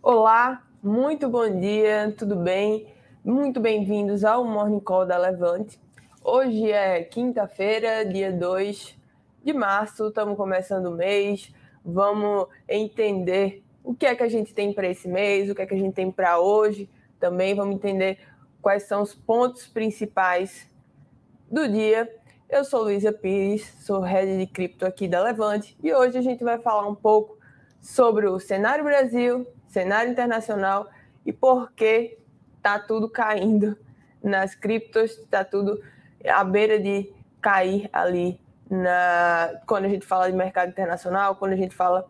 Olá, muito bom dia, tudo bem? Muito bem-vindos ao Morning Call da Levante. Hoje é quinta-feira, dia 2 de março, estamos começando o mês. Vamos entender o que é que a gente tem para esse mês, o que é que a gente tem para hoje. Também vamos entender quais são os pontos principais do dia. Eu sou Luísa Pires, sou head de cripto aqui da Levante e hoje a gente vai falar um pouco sobre o cenário Brasil, cenário internacional e por que está tudo caindo nas criptos, está tudo à beira de cair ali na quando a gente fala de mercado internacional, quando a gente fala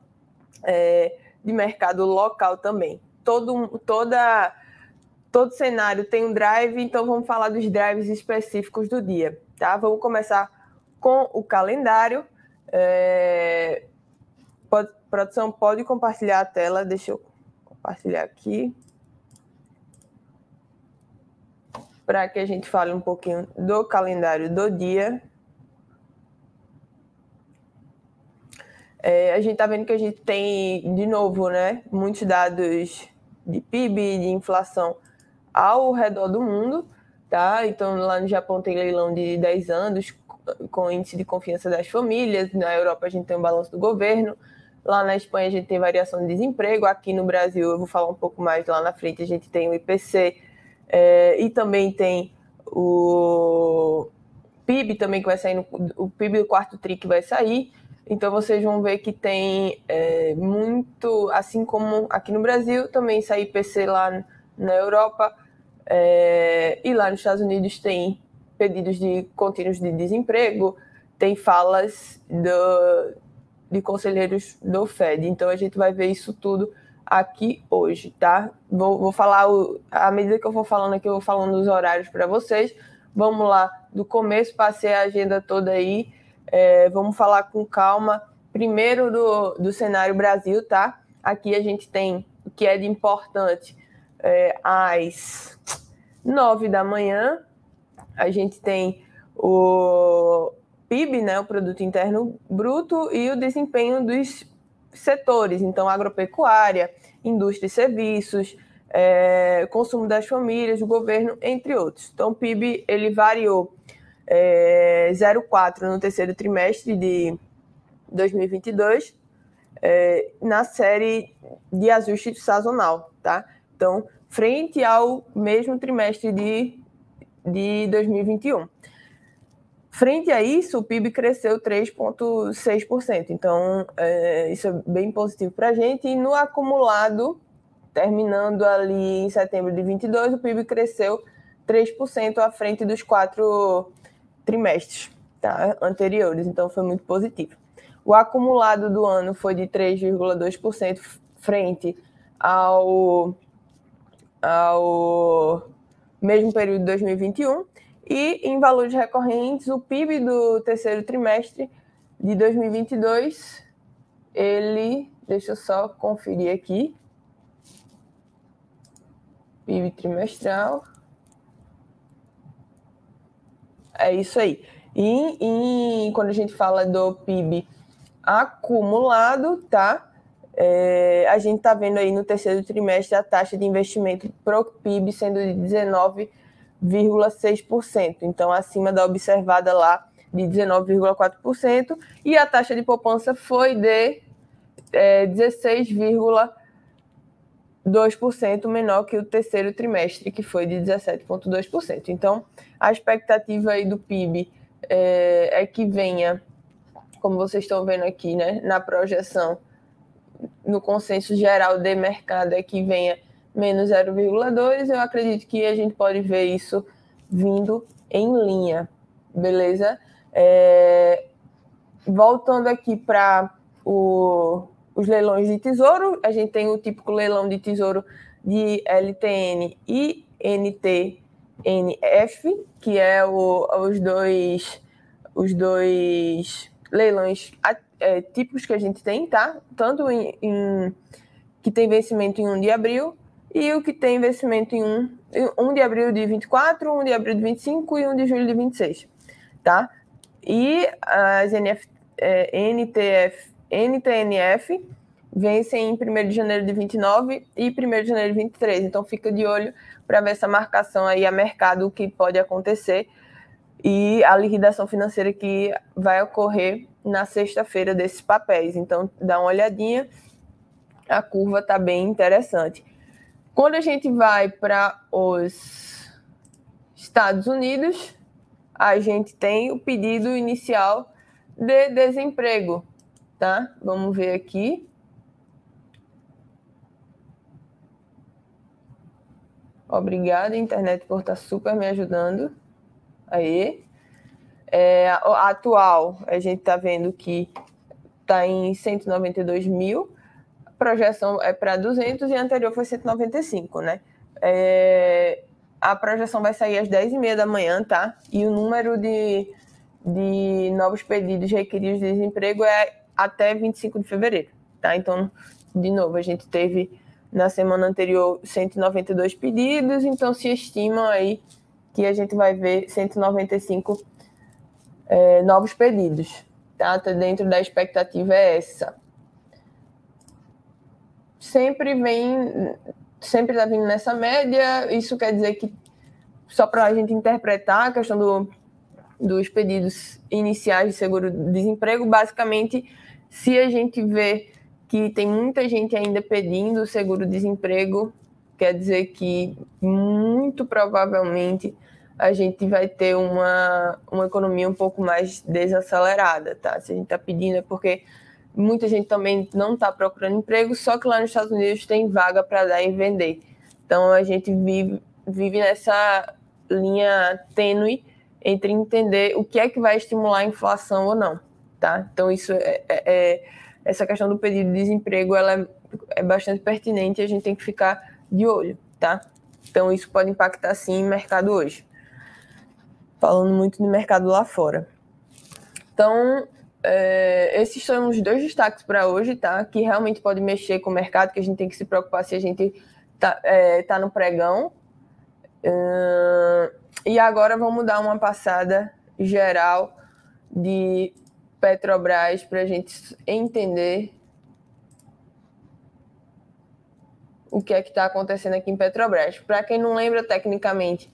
é, de mercado local também. Todo, toda, todo cenário tem um drive, então vamos falar dos drives específicos do dia. Tá? Vamos começar com o calendário. É, pode, produção, pode compartilhar a tela, deixa eu compartilhar aqui. Para que a gente fale um pouquinho do calendário do dia. É, a gente está vendo que a gente tem, de novo, né, muitos dados de PIB, de inflação ao redor do mundo, tá? Então, lá no Japão tem leilão de 10 anos com índice de confiança das famílias, na Europa a gente tem o balanço do governo, Lá na Espanha a gente tem variação de desemprego, aqui no Brasil eu vou falar um pouco mais lá na frente, a gente tem o IPC é, e também tem o PIB também que vai sair, no, o PIB do quarto TRI que vai sair. Então vocês vão ver que tem é, muito, assim como aqui no Brasil, também sai IPC lá na Europa é, e lá nos Estados Unidos tem pedidos de contínuos de desemprego, tem falas do, de conselheiros do FED. Então a gente vai ver isso tudo aqui hoje, tá? Vou, vou falar, o, à medida que eu vou falando aqui, eu vou falando os horários para vocês. Vamos lá, do começo passei a agenda toda aí. É, vamos falar com calma. Primeiro do, do cenário Brasil, tá? Aqui a gente tem o que é de importante é, às nove da manhã. A gente tem o, PIB, né, o produto interno bruto e o desempenho dos setores, então agropecuária, indústria e serviços, é, consumo das famílias, do governo, entre outros. Então o PIB ele variou é, 0,4 no terceiro trimestre de 2022 é, na série de ajuste sazonal, tá? Então frente ao mesmo trimestre de, de 2021. Frente a isso, o PIB cresceu 3,6%. Então, é, isso é bem positivo para a gente. E no acumulado, terminando ali em setembro de 22, o PIB cresceu 3% à frente dos quatro trimestres tá, anteriores. Então, foi muito positivo. O acumulado do ano foi de 3,2% frente ao, ao mesmo período de 2021 e em valores recorrentes, o PIB do terceiro trimestre de 2022, ele, deixa eu só conferir aqui. PIB trimestral. É isso aí. E, e quando a gente fala do PIB acumulado, tá? É, a gente está vendo aí no terceiro trimestre a taxa de investimento pro PIB sendo de 19 19,6%, então acima da observada lá de 19,4%, e a taxa de poupança foi de é, 16,2% menor que o terceiro trimestre, que foi de 17,2%. Então, a expectativa aí do PIB é, é que venha, como vocês estão vendo aqui, né, na projeção, no consenso geral de mercado, é que venha menos 0,2, eu acredito que a gente pode ver isso vindo em linha, beleza? É, voltando aqui para os leilões de tesouro, a gente tem o típico leilão de tesouro de LTN e NTNF, que é o, os dois os dois leilões é, típicos que a gente tem, tá? Tanto em, em que tem vencimento em 1 de abril e o que tem investimento em 1, 1 de abril de 24, 1 de abril de 25 e 1 de julho de 26, tá? E as NF, é, NTF, NTNF vencem em 1 de janeiro de 29 e 1 de janeiro de 23. Então fica de olho para ver essa marcação aí a mercado, o que pode acontecer e a liquidação financeira que vai ocorrer na sexta-feira desses papéis. Então dá uma olhadinha, a curva está bem interessante. Quando a gente vai para os Estados Unidos, a gente tem o pedido inicial de desemprego, tá? Vamos ver aqui. Obrigada, internet, por estar tá super me ajudando. Aí. É, a atual, a gente está vendo que está em 192 mil, projeção é para 200 e a anterior foi 195, né? É, a projeção vai sair às 10h30 da manhã, tá? E o número de, de novos pedidos requeridos de desemprego é até 25 de fevereiro, tá? Então, de novo, a gente teve na semana anterior 192 pedidos, então se estima aí que a gente vai ver 195 é, novos pedidos. Tá? Dentro da expectativa é essa. Sempre vem, sempre está vindo nessa média. Isso quer dizer que, só para a gente interpretar a questão do, dos pedidos iniciais de seguro-desemprego, basicamente, se a gente vê que tem muita gente ainda pedindo seguro-desemprego, quer dizer que muito provavelmente a gente vai ter uma, uma economia um pouco mais desacelerada, tá? Se a gente está pedindo é porque muita gente também não está procurando emprego, só que lá nos Estados Unidos tem vaga para dar e vender. Então a gente vive, vive nessa linha tênue entre entender o que é que vai estimular a inflação ou não, tá? Então isso é, é, é essa questão do pedido de desemprego ela é, é bastante pertinente e a gente tem que ficar de olho, tá? Então isso pode impactar sim o mercado hoje falando muito de mercado lá fora. Então, é, esses são os dois destaques para hoje, tá? Que realmente pode mexer com o mercado, que a gente tem que se preocupar se a gente tá, é, tá no pregão. E agora vamos dar uma passada geral de Petrobras para a gente entender o que é que está acontecendo aqui em Petrobras. Para quem não lembra, tecnicamente,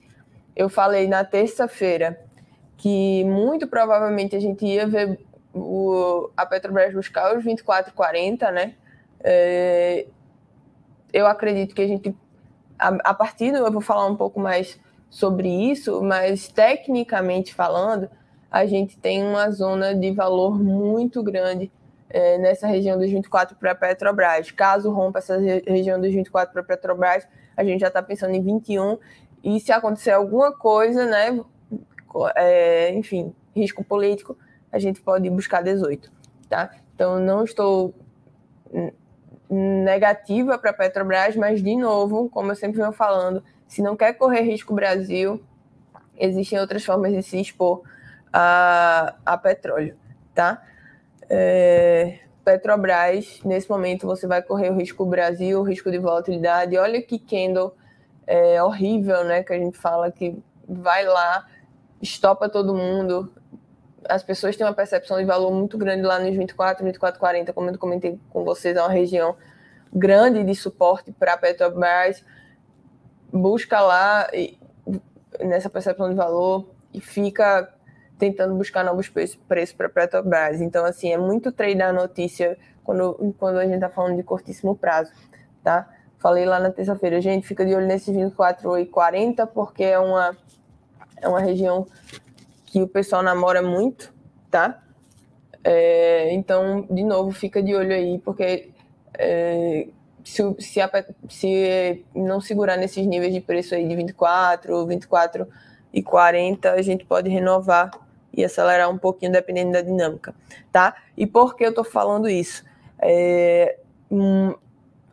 eu falei na terça-feira que muito provavelmente a gente ia ver o, a Petrobras buscar os 24,40, né? É, eu acredito que a gente, a, a partir do, eu vou falar um pouco mais sobre isso, mas tecnicamente falando, a gente tem uma zona de valor muito grande é, nessa região dos 24 para a Petrobras. Caso rompa essa região dos 24 para a Petrobras, a gente já está pensando em 21 e se acontecer alguma coisa, né, é, enfim, risco político, a gente pode buscar 18, tá? Então, não estou negativa para a Petrobras, mas, de novo, como eu sempre venho falando, se não quer correr risco Brasil, existem outras formas de se expor a, a petróleo, tá? É, Petrobras, nesse momento, você vai correr o risco Brasil, o risco de volatilidade. Olha que Kendall é, horrível, né? Que a gente fala que vai lá, estopa todo mundo. As pessoas têm uma percepção de valor muito grande lá nos 24, 24, 40, como eu comentei com vocês, é uma região grande de suporte para Petrobras. Busca lá e, nessa percepção de valor e fica tentando buscar novos preços para Petrobras. Então, assim, é muito treinar a notícia quando, quando a gente está falando de curtíssimo prazo, tá? Falei lá na terça-feira, gente, fica de olho nesses 24 e 40, porque é uma, é uma região que o pessoal namora muito, tá? É, então, de novo, fica de olho aí, porque é, se, se, a, se, não segurar nesses níveis de preço aí de 24, 24 e 40, a gente pode renovar e acelerar um pouquinho dependendo da dinâmica, tá? E por que eu tô falando isso? É, hum,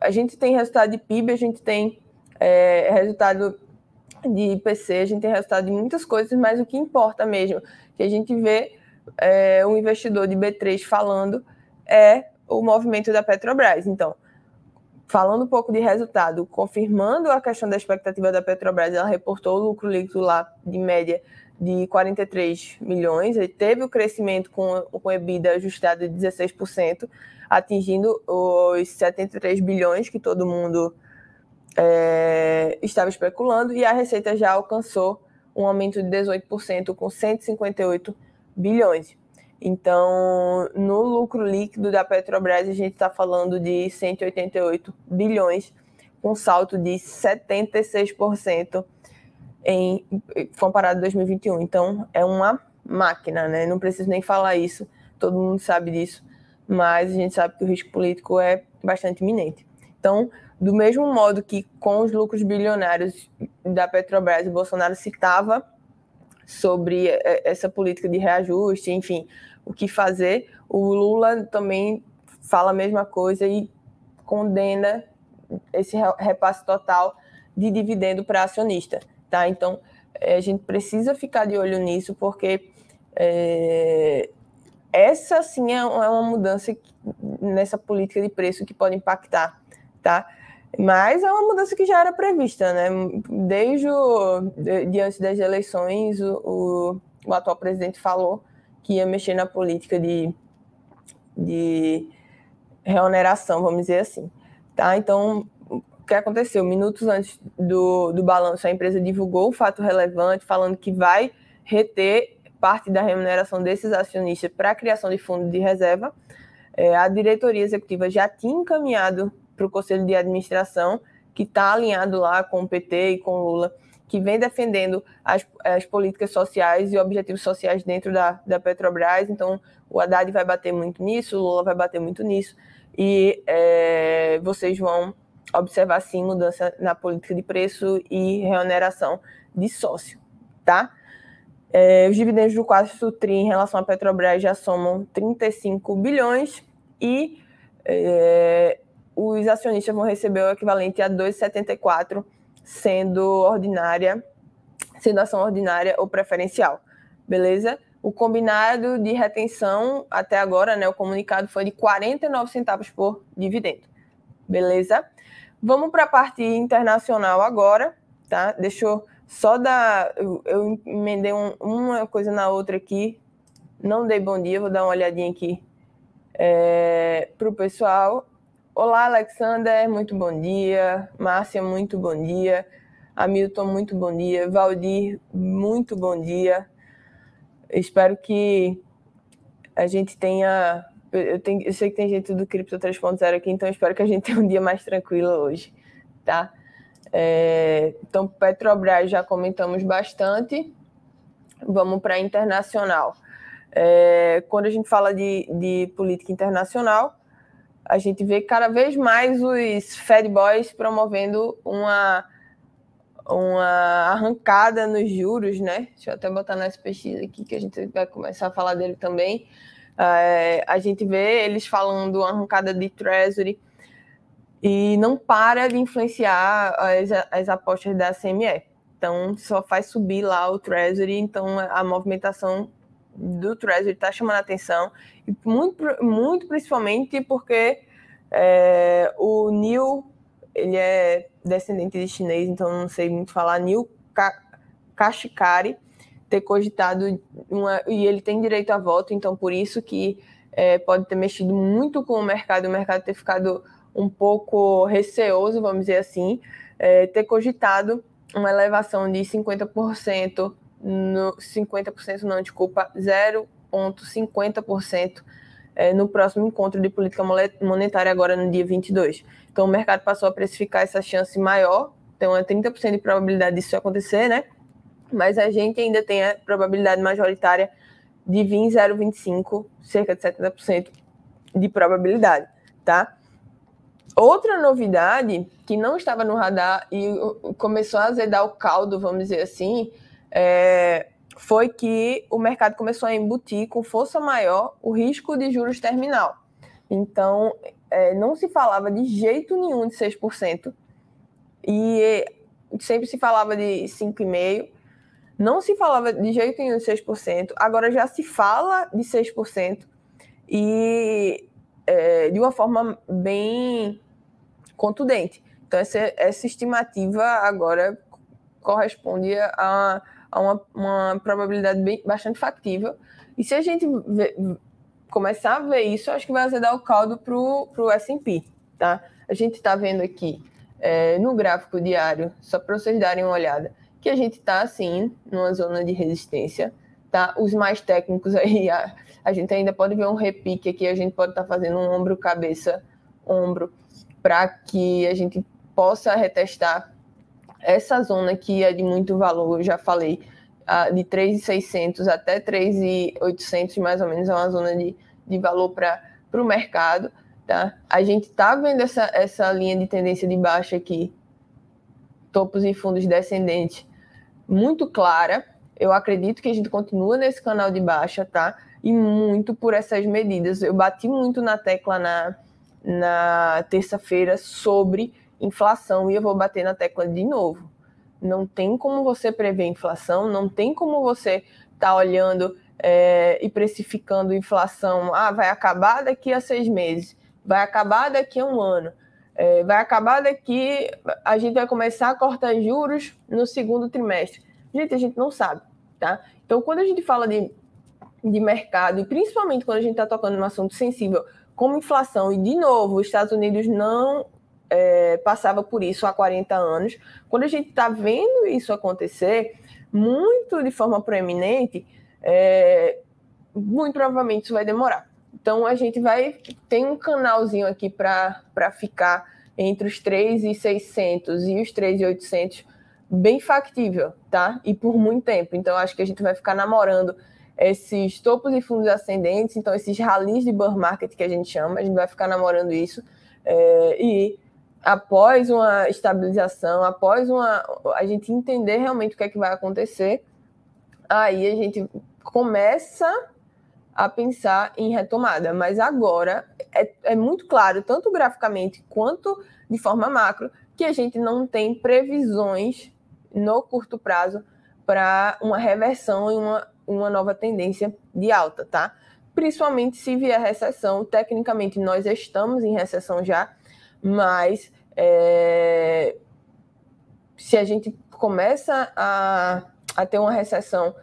a gente tem resultado de PIB, a gente tem é, resultado de IPC, a gente tem resultado de muitas coisas, mas o que importa mesmo, que a gente vê é, o investidor de B3 falando, é o movimento da Petrobras. Então, falando um pouco de resultado, confirmando a questão da expectativa da Petrobras, ela reportou o lucro líquido lá de média de 43 milhões, ele teve o crescimento com, com EBITDA ajustado de 16%, atingindo os 73 bilhões que todo mundo é, estava especulando, e a receita já alcançou um aumento de 18%, com 158 bilhões. Então, no lucro líquido da Petrobras, a gente está falando de 188 bilhões, um salto de 76% em comparado a 2021. Então, é uma máquina, né? Não preciso nem falar isso, todo mundo sabe disso, mas a gente sabe que o risco político é bastante iminente. Então, do mesmo modo que com os lucros bilionários da Petrobras, o Bolsonaro citava sobre é, essa política de reajuste, enfim, o que fazer, o Lula também fala a mesma coisa e condena esse repasse total de dividendo para acionista, tá? Então, é, a gente precisa ficar de olho nisso, porque é, essa sim é uma mudança nessa política de preço que pode impactar, tá? Mas é uma mudança que já era prevista, né? Desde o, de, diante das eleições, o, o, o, atual presidente falou que ia mexer na política de, de reoneração, vamos dizer assim. Tá? Então, o que aconteceu? Minutos antes do, do balanço, a empresa divulgou um fato relevante, falando que vai reter parte da remuneração desses acionistas para a criação de fundo de reserva. É, a diretoria executiva já tinha encaminhado para o Conselho de Administração, que está alinhado lá com o PT e com o Lula, que vem defendendo as, as políticas sociais e objetivos sociais dentro da, da Petrobras. Então, o Haddad vai bater muito nisso, o Lula vai bater muito nisso, e é, vocês vão observar, sim, mudança na política de preço e reoneração de sócio, tá? É, os dividendos do quarto TRI em relação à Petrobras já somam 35 bilhões e é, os acionistas vão receber o equivalente a 2,74, sendo ordinária, sendo ação ordinária ou preferencial. Beleza? O combinado de retenção até agora, né, o comunicado foi de 49 centavos por dividendo. Beleza? Vamos para a parte internacional agora, tá? Deixa eu só dar. Eu, eu emendei um, uma coisa na outra aqui. Não dei bom dia, vou dar uma olhadinha aqui é, para o pessoal. Olá, Alexander, muito bom dia. Márcia, muito bom dia. Hamilton, muito bom dia. Valdir, muito bom dia. Espero que a gente tenha. Eu, tenho, eu sei que tem gente do Cripto 3.0 aqui, então espero que a gente tenha um dia mais tranquilo hoje, tá? É, então, Petrobras já comentamos bastante. Vamos para internacional. É, quando a gente fala de, de política internacional, a gente vê cada vez mais os Fed Boys promovendo uma, uma arrancada nos juros, né? Deixa eu até botar na pesquisa aqui que a gente vai começar a falar dele também. É, a gente vê eles falando uma arrancada de Treasury e não para de influenciar as, as apostas da CME. Então, só faz subir lá o Treasury, então a movimentação do Treasury está chamando a atenção, e muito, muito principalmente porque é, o Neil, ele é descendente de chinês, então não sei muito falar, Neil Kashkari, ter cogitado, uma, e ele tem direito a voto, então por isso que é, pode ter mexido muito com o mercado, o mercado ter ficado um pouco receoso, vamos dizer assim, é, ter cogitado uma elevação de 50% no 50% não, desculpa, 0,50% é, no próximo encontro de política monetária, agora no dia 22. Então, o mercado passou a precificar essa chance maior, então é 30% de probabilidade disso acontecer, né? Mas a gente ainda tem a probabilidade majoritária de vir 0,25, cerca de 70% de probabilidade, tá? Outra novidade que não estava no radar e começou a azedar o caldo, vamos dizer assim, é, foi que o mercado começou a embutir com força maior o risco de juros terminal. Então, é, não se falava de jeito nenhum de 6%, e sempre se falava de 5,5%, não se falava de jeito nenhum de 6%, agora já se fala de 6%, e é, de uma forma bem contundente. Então, essa, essa estimativa agora corresponde a a uma, uma probabilidade bem, bastante factível. E se a gente vê, começar a ver isso, acho que vai azedar o caldo para o S&P, tá? A gente está vendo aqui é, no gráfico diário, só para vocês darem uma olhada, que a gente está assim, numa zona de resistência, tá? Os mais técnicos aí, a, a gente ainda pode ver um repique aqui, a gente pode estar tá fazendo um ombro, cabeça, ombro, para que a gente possa retestar essa zona que é de muito valor, eu já falei, de 3.600 até 3.800 mais ou menos é uma zona de, de valor para o mercado. Tá? A gente está vendo essa, essa linha de tendência de baixa aqui, topos e fundos descendentes, muito clara. Eu acredito que a gente continua nesse canal de baixa, tá? E muito por essas medidas. Eu bati muito na tecla na, na terça-feira sobre inflação e eu vou bater na tecla de novo. Não tem como você prever inflação, não tem como você estar tá olhando é, e precificando inflação. Ah, vai acabar daqui a seis meses vai acabar daqui a um ano, é, vai acabar daqui, a gente vai começar a cortar juros no segundo trimestre. Gente, a gente não sabe, tá? Então, quando a gente fala de, de mercado, e principalmente quando a gente está tocando num assunto sensível como inflação, e de novo, os Estados Unidos não é, passava por isso há 40 anos, quando a gente está vendo isso acontecer, muito de forma proeminente, é, muito provavelmente isso vai demorar. Então a gente vai tem um canalzinho aqui para ficar entre os 3,600 e os 3,800 bem factível, tá? E por muito tempo. Então acho que a gente vai ficar namorando esses topos e fundos ascendentes, então esses rallies de bear market que a gente chama, a gente vai ficar namorando isso. É, e após uma estabilização, após uma a gente entender realmente o que é que vai acontecer, aí a gente começa a pensar em retomada. Mas agora é, é muito claro, tanto graficamente quanto de forma macro, que a gente não tem previsões no curto prazo para uma reversão e uma, uma nova tendência de alta, tá? Principalmente se vier recessão. Tecnicamente, nós estamos em recessão já, mas é, se a gente começa a, a ter uma recessão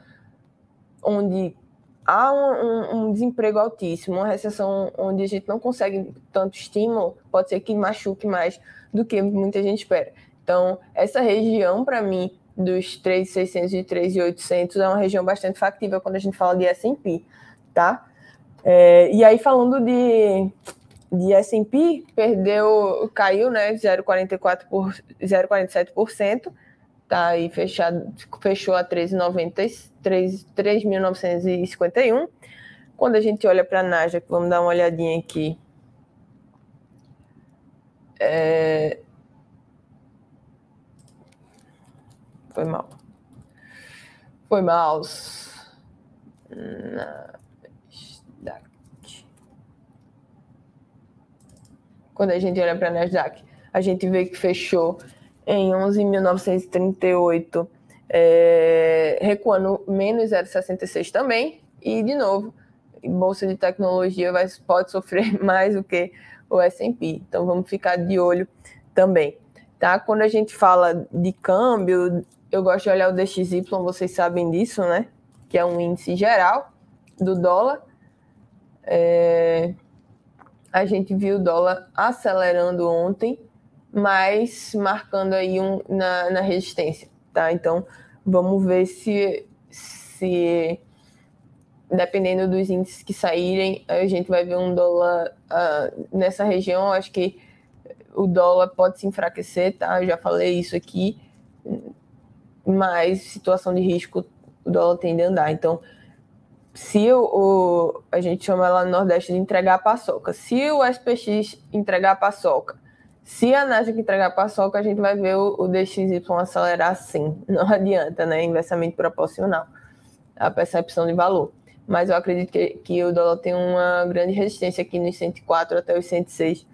onde há um, um, desemprego altíssimo, uma recessão onde a gente não consegue tanto estímulo, pode ser que machuque mais do que muita gente espera. Então, essa região, para mim, dos 3,600 e 3,800 é uma região bastante factível quando a gente fala de S&P, tá? É, e aí, falando de, de S&P, perdeu, caiu, né, 0,44 por 0,47%, tá aí fechado, fechou a 3.951. Quando a gente olha para a Nasdaq, vamos dar uma olhadinha aqui. É... Foi mal. Foi mal. Nasdaq. Quando a gente olha para a Nasdaq, a gente vê que fechou em 11.938, é, recuando menos 0,66 também. E, de novo, bolsa de tecnologia vai, pode sofrer mais do que o S&P. Então, vamos ficar de olho também. Tá? Quando a gente fala de câmbio, eu gosto de olhar o DXY, vocês sabem disso, né? Que é um índice geral do dólar. É... A gente viu o dólar acelerando ontem, mas marcando aí um, na, na resistência, tá? Então, vamos ver se, se dependendo dos índices que saírem, a gente vai ver um dólar uh, nessa região. Acho que o dólar pode se enfraquecer, tá? Eu já falei isso aqui, mas situação de risco, o dólar tende a andar. Então, se o, o a gente chama lá no Nordeste de entregar a paçoca, se o SPX entregar a paçoca se a Nasdaq entregar paçoca, a gente vai ver o, o DXY acelerar sim. Não adianta, né? Inversamente proporcional. A percepção de valor. Mas eu acredito que, que o dólar tem uma grande resistência aqui nos 104 até os 106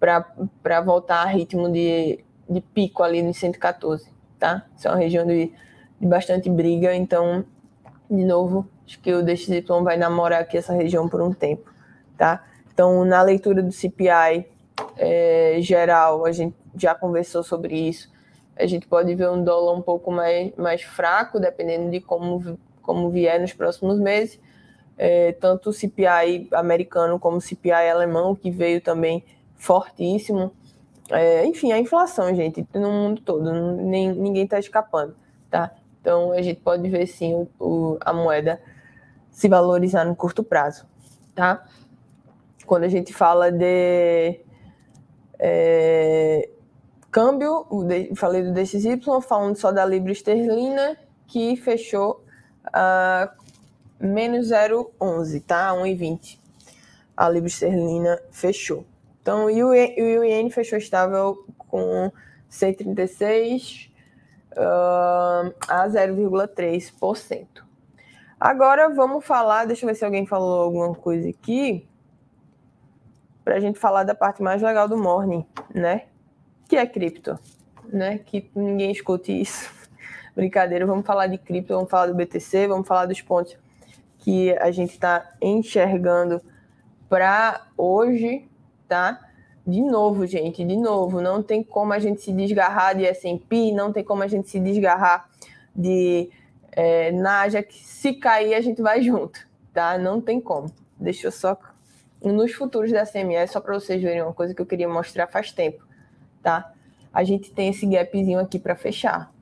para voltar a ritmo de, de pico ali nos 114, tá? Isso é uma região de, de bastante briga, então, de novo, acho que o DXY vai namorar aqui essa região por um tempo, tá? Então, na leitura do CPI, é, geral, a gente já conversou sobre isso. A gente pode ver um dólar um pouco mais, mais fraco, dependendo de como, como vier nos próximos meses. É, tanto o CPI americano como o CPI alemão, que veio também fortíssimo. É, enfim, a inflação, gente, no mundo todo, nem, ninguém está escapando, tá? Então, a gente pode ver, sim, o, o, a moeda se valorizar no curto prazo, tá? Quando a gente fala de é, câmbio, falei do DXY, falando só da libra esterlina, que fechou a menos 0,11, tá? 1,20. A libra esterlina fechou. Então, o IUN fechou estável com 136 uh, a 0,3%. Agora vamos falar, deixa eu ver se alguém falou alguma coisa aqui, para a gente falar da parte mais legal do Morning, né? Que é cripto, né? Que ninguém escute isso. Brincadeira, vamos falar de cripto, vamos falar do BTC, vamos falar dos pontos que a gente está enxergando para hoje, tá? De novo, gente, de novo, não tem como a gente se desgarrar de S&P, não tem como a gente se desgarrar de é, Nasdaq. Se cair, a gente vai junto, tá? Não tem como. Deixa eu só nos futuros da CME, só para vocês verem uma coisa que eu queria mostrar faz tempo, tá? A gente tem esse gapzinho aqui para fechar.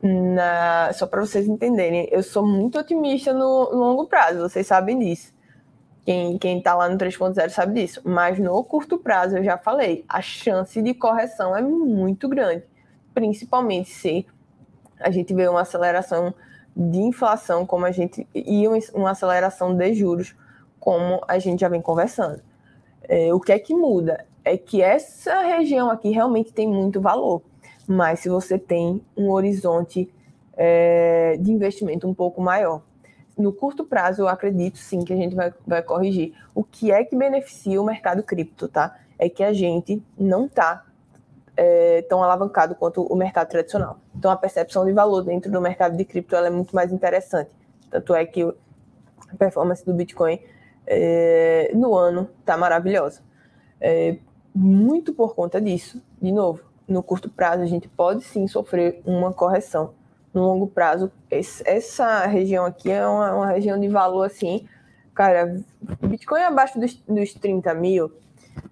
Na... Só para vocês entenderem, eu sou muito otimista no longo prazo, vocês sabem disso. Quem, quem tá lá no 3.0 sabe disso. Mas no curto prazo, eu já falei, a chance de correção é muito grande. Principalmente se a gente vê uma aceleração de inflação, como a gente. e uma aceleração de juros, como a gente já vem conversando. É, o que é que muda? É que essa região aqui realmente tem muito valor. Mas se você tem um horizonte é, de investimento um pouco maior, no curto prazo, eu acredito sim que a gente vai, vai corrigir. O que é que beneficia o mercado cripto, tá? É que a gente não está é, tão alavancado quanto o mercado tradicional. Então, a percepção de valor dentro do mercado de cripto é muito mais interessante. Tanto é que a performance do Bitcoin é, no ano está maravilhosa. É, muito por conta disso, de novo, no curto prazo a gente pode sim sofrer uma correção no longo prazo. essa região aqui é uma, uma, região de valor assim, cara, Bitcoin abaixo dos, dos 30 mil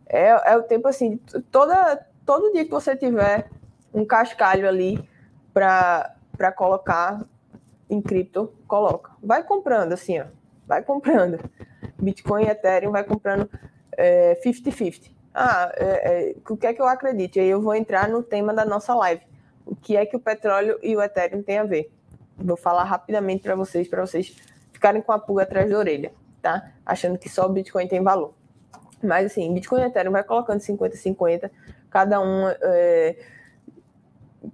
é, é o tempo assim, toda, todo dia que você tiver um cascalho ali para colocar em cripto, coloca. Vai comprando assim, ó. Vai comprando. Bitcoin e Ethereum vai comprando 50-50. É, ah, é, é, o que é que eu acredito? E aí eu vou entrar no tema da nossa live o que é que o petróleo e o Ethereum têm a ver. Vou falar rapidamente para vocês, para vocês ficarem com a pulga atrás da orelha, tá? Achando que só o Bitcoin tem valor. Mas assim, Bitcoin e Ethereum vai colocando 50-50, cada um é,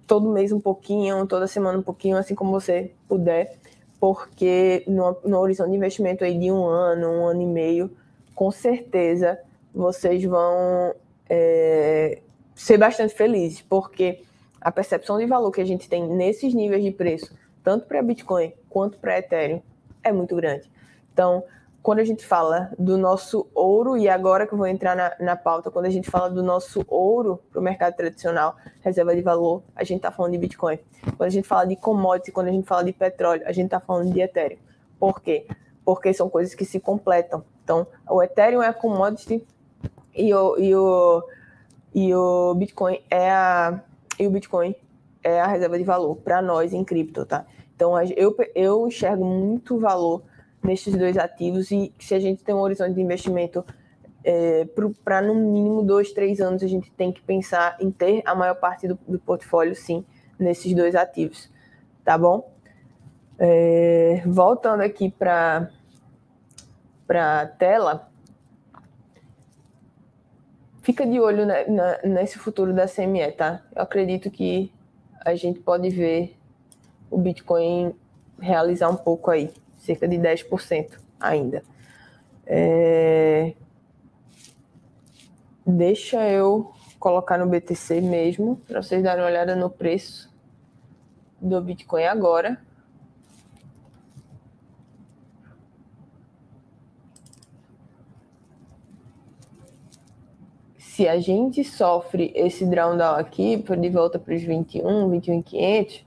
todo mês um pouquinho, toda semana um pouquinho, assim como você puder, porque no, no horizonte de investimento aí de um ano, um ano e meio, com certeza vocês vão é, ser bastante felizes, porque a percepção de valor que a gente tem nesses níveis de preço, tanto para Bitcoin quanto para Ethereum, é muito grande. Então, quando a gente fala do nosso ouro, e agora que eu vou entrar na, na pauta, quando a gente fala do nosso ouro para o mercado tradicional, reserva de valor, a gente está falando de Bitcoin. Quando a gente fala de commodity, quando a gente fala de petróleo, a gente está falando de Ethereum. Por quê? Porque são coisas que se completam. Então, o Ethereum é a commodity e o, e o, e o Bitcoin é a, e o Bitcoin é a reserva de valor para nós em cripto, tá? Então eu, eu enxergo muito valor nesses dois ativos e se a gente tem um horizonte de investimento é, para no mínimo dois, três anos, a gente tem que pensar em ter a maior parte do, do portfólio, sim, nesses dois ativos, tá bom? É, voltando aqui para a tela, fica de olho na, na, nesse futuro da CME, tá? Eu acredito que a gente pode ver o Bitcoin realizar um pouco aí, cerca de 10% ainda. É... Deixa eu colocar no BTC mesmo, para vocês darem uma olhada no preço do Bitcoin agora. Se a gente sofre esse drawdown aqui, de volta para os 21, 21,500,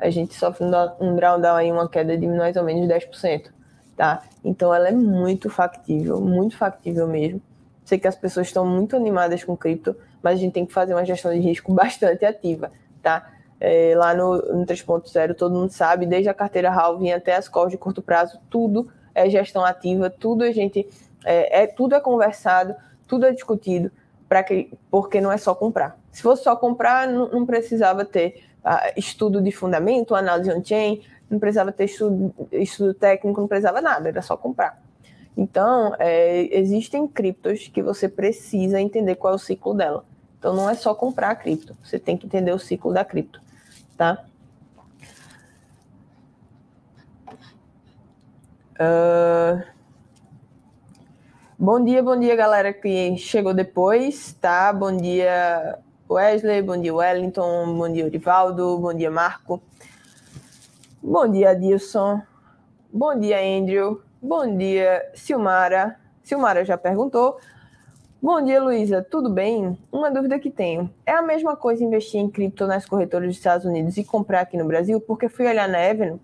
a gente sofre um drawdown aí, uma queda de mais ou menos 10%, tá? Então ela é muito factível, muito factível mesmo. Sei que as pessoas estão muito animadas com cripto, mas a gente tem que fazer uma gestão de risco bastante ativa, tá? É, lá no, no 3.0, todo mundo sabe, desde a carteira halving até as calls de curto prazo, tudo é gestão ativa, tudo a gente é, é tudo é conversado, tudo é discutido, para que porque não é só comprar. Se fosse só comprar, não, não precisava ter uh, estudo de fundamento, análise on-chain, não precisava ter estudo, estudo técnico, não precisava nada, era só comprar. Então, é, existem criptos que você precisa entender qual é o ciclo dela. Então, não é só comprar a cripto, você tem que entender o ciclo da cripto, tá? Uh... Bom dia, bom dia, galera que chegou depois, tá? Bom dia, Wesley, bom dia, Wellington, bom dia, Orivaldo, bom dia, Marco. Bom dia, Adilson. Bom dia, Andrew. Bom dia, Silmara. Silmara já perguntou. Bom dia, Luísa. Tudo bem? Uma dúvida que tenho. É a mesma coisa investir em cripto nas corretoras dos Estados Unidos e comprar aqui no Brasil? Porque fui olhar na Eveno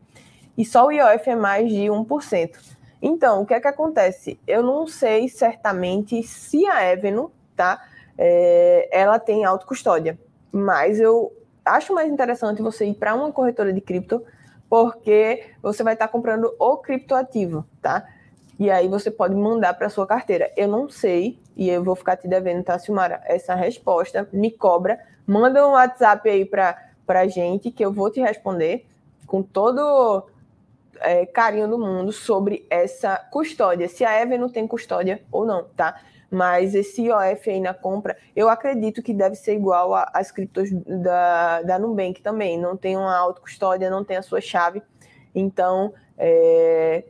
e só o IOF é mais de 1%. Então, o que é que acontece? Eu não sei certamente se a Eveno, tá? É, ela tem autocustódia, mas eu acho mais interessante você ir para uma corretora de cripto porque você vai estar comprando o criptoativo, tá? E aí você pode mandar para sua carteira. Eu não sei, e eu vou ficar te devendo, tá, Silmara? Essa resposta me cobra. Manda um WhatsApp aí para a gente que eu vou te responder com todo é, carinho do mundo sobre essa custódia, se a Eve não tem custódia ou não, tá? Mas esse IOF aí na compra, eu acredito que deve ser igual às criptos da, da Nubank também. Não tem uma autocustódia, não tem a sua chave. Então, é,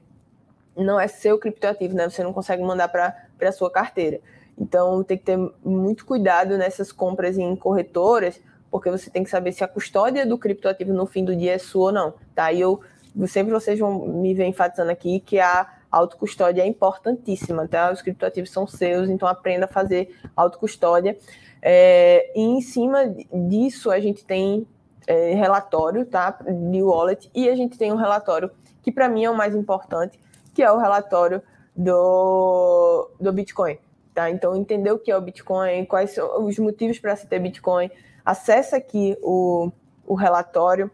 não é seu criptoativo, né? Você não consegue mandar para a sua carteira. Então, tem que ter muito cuidado nessas compras em corretoras, porque você tem que saber se a custódia do criptoativo no fim do dia é sua ou não, tá? E eu sempre vocês vão me ver enfatizando aqui que a autocustódia é importantíssima, tá? Os criptoativos são seus, então aprenda a fazer autocustódia. É, e em cima disso, a gente tem é, relatório, tá? De wallet, e a gente tem um relatório que para mim é o mais importante, que é o relatório do, do Bitcoin, tá? Então, entender o que é o Bitcoin, quais são os motivos para se ter Bitcoin, acessa aqui o, o relatório,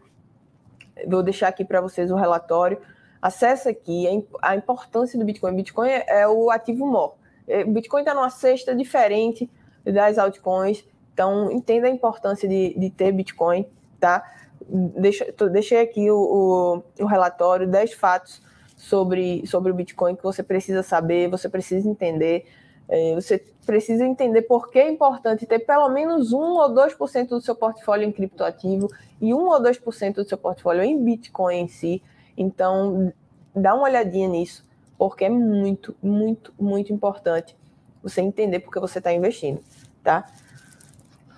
vou deixar aqui para vocês o relatório, Acesse aqui a, importância do Bitcoin. Bitcoin é, o ativo maior. É, Bitcoin está numa cesta diferente das altcoins, então entenda a importância de, de ter Bitcoin, tá? Deixa, deixei aqui o, o, o relatório, 10 fatos sobre, sobre o Bitcoin que você precisa saber, você precisa entender. É, você precisa entender por que é importante ter pelo menos 1 ou 2% do seu portfólio em criptoativo e 1 ou 2% do seu portfólio em Bitcoin em si. Então, dá uma olhadinha nisso, porque é muito, muito, muito importante você entender porque você está investindo, tá?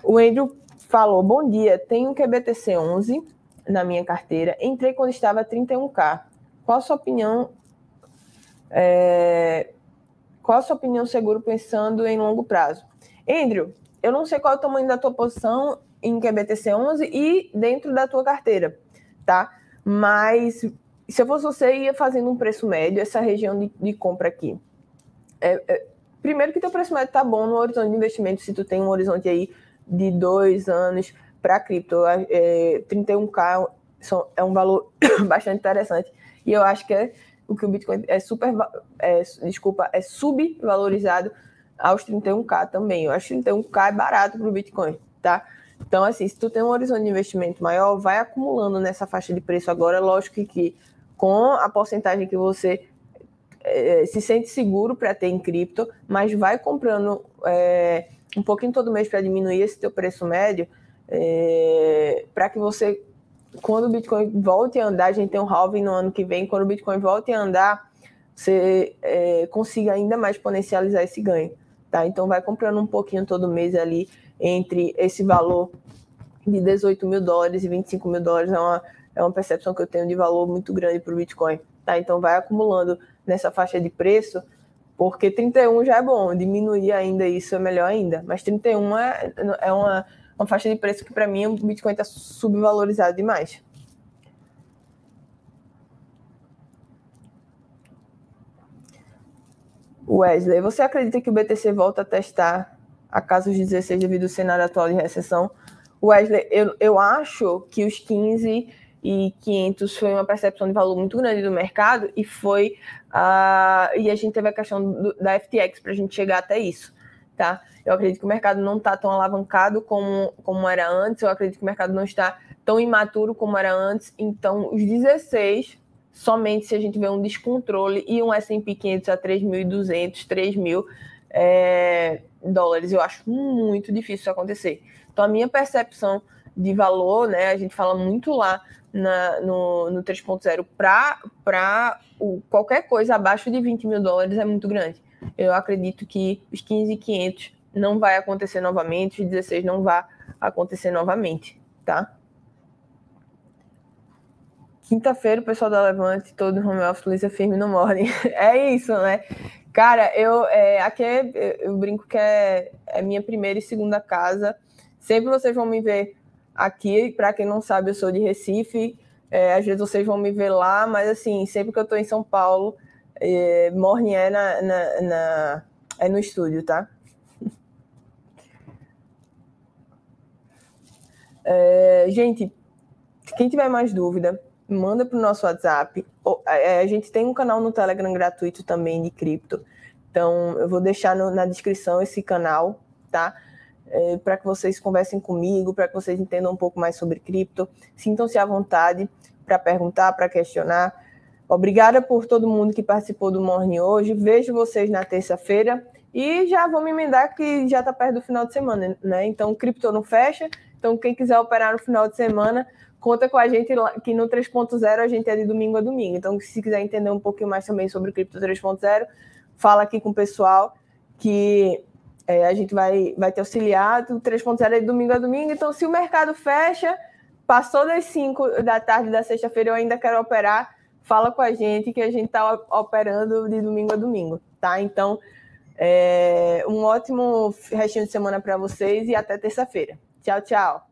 O Andrew falou: Bom dia, tenho um QBTC 11 na minha carteira, entrei quando estava 31k. Qual a sua opinião? É... Qual a sua opinião seguro pensando em longo prazo? Andrew, eu não sei qual é o tamanho da tua posição em QBTC 11 e dentro da tua carteira, tá? Mas se eu fosse você, ia fazendo um preço médio, essa região de, de compra aqui. É, é, primeiro que teu preço médio tá bom no horizonte de investimento, se tu tem um horizonte aí de dois anos para cripto, é, 31k são, é um valor bastante interessante. E eu acho que é o que o Bitcoin é super, é, desculpa, é subvalorizado aos 31k também. Eu acho que 31k é barato para o Bitcoin, tá? Então, assim, se tu tem um horizonte de investimento maior, vai acumulando nessa faixa de preço agora. Lógico que com a porcentagem que você é, se sente seguro para ter em cripto, mas vai comprando é, um pouquinho todo mês para diminuir esse teu preço médio, é, para que você, quando o Bitcoin volte a andar, a gente tem um halving no ano que vem, quando o Bitcoin volte a andar, você é, consiga ainda mais potencializar esse ganho. Tá? Então vai comprando um pouquinho todo mês ali entre esse valor de 18 mil dólares e 25 mil dólares é uma é uma percepção que eu tenho de valor muito grande para o Bitcoin. Tá? Então vai acumulando nessa faixa de preço, Porque 31 já é bom, diminuir ainda isso é melhor ainda. Mas 31 é, é uma, uma faixa de preço que, para mim, o Bitcoin está subvalorizado demais. Wesley, você acredita que o BTC volta a testar a casa dos 16 devido ao cenário atual de recessão? Wesley, eu, eu acho que os 15 e 500 foi uma percepção de valor muito grande do mercado e foi uh, e a gente teve a questão do, da FTX para a gente chegar até isso, tá? Eu acredito que o mercado não está tão alavancado como, como era antes, eu acredito que o mercado não está tão imaturo como era antes, então os 16 somente se a gente vê um descontrole e um S&P 500 a 3.200, 3.000 é, dólares, eu acho muito difícil isso acontecer. Então, a minha percepção de valor, né, a gente fala muito lá na, no, no 3.0 para qualquer coisa abaixo de 20 mil dólares é muito grande. Eu acredito que os 15,500 não vai acontecer novamente, os 16 não vai acontecer novamente, tá? Quinta-feira, o pessoal da Levante, todo home office, Luísa firme no morning. É isso, né? Cara, eu é, aqui é, eu brinco que é, é minha primeira e segunda casa. Sempre vocês vão me ver aqui. Para quem não sabe, eu sou de Recife. É, às vezes vocês vão me ver lá, mas assim, sempre que eu estou em São Paulo, é, morning é, na, na, na, é no estúdio, tá? É, gente, quem tiver mais dúvida, manda para o nosso WhatsApp. É, a gente tem um canal no Telegram gratuito também de cripto. Então, eu vou deixar no, na descrição esse canal, tá? é, para que vocês conversem comigo, para que vocês entendam um pouco mais sobre cripto. Sintam-se à vontade para perguntar, para questionar. Obrigada por todo mundo que participou do Morning hoje. Vejo vocês na terça-feira e já vou me emendar que já está perto do final de semana, né? Então, cripto não fecha. Então, quem quiser operar no final de semana, conta com a gente que no 3.0 a gente é de domingo a domingo. Então, se quiser entender um pouquinho mais também sobre o cripto 3.0, fala aqui com o pessoal que é, a gente vai, vai ter auxiliado, 3.0 é de domingo a domingo. Então, se o mercado fecha, passou das 5 da tarde da sexta-feira, eu ainda quero operar, fala com a gente que a gente está operando de domingo a domingo, tá? Então, é, um ótimo restinho de semana para vocês e até terça-feira. Tchau, tchau.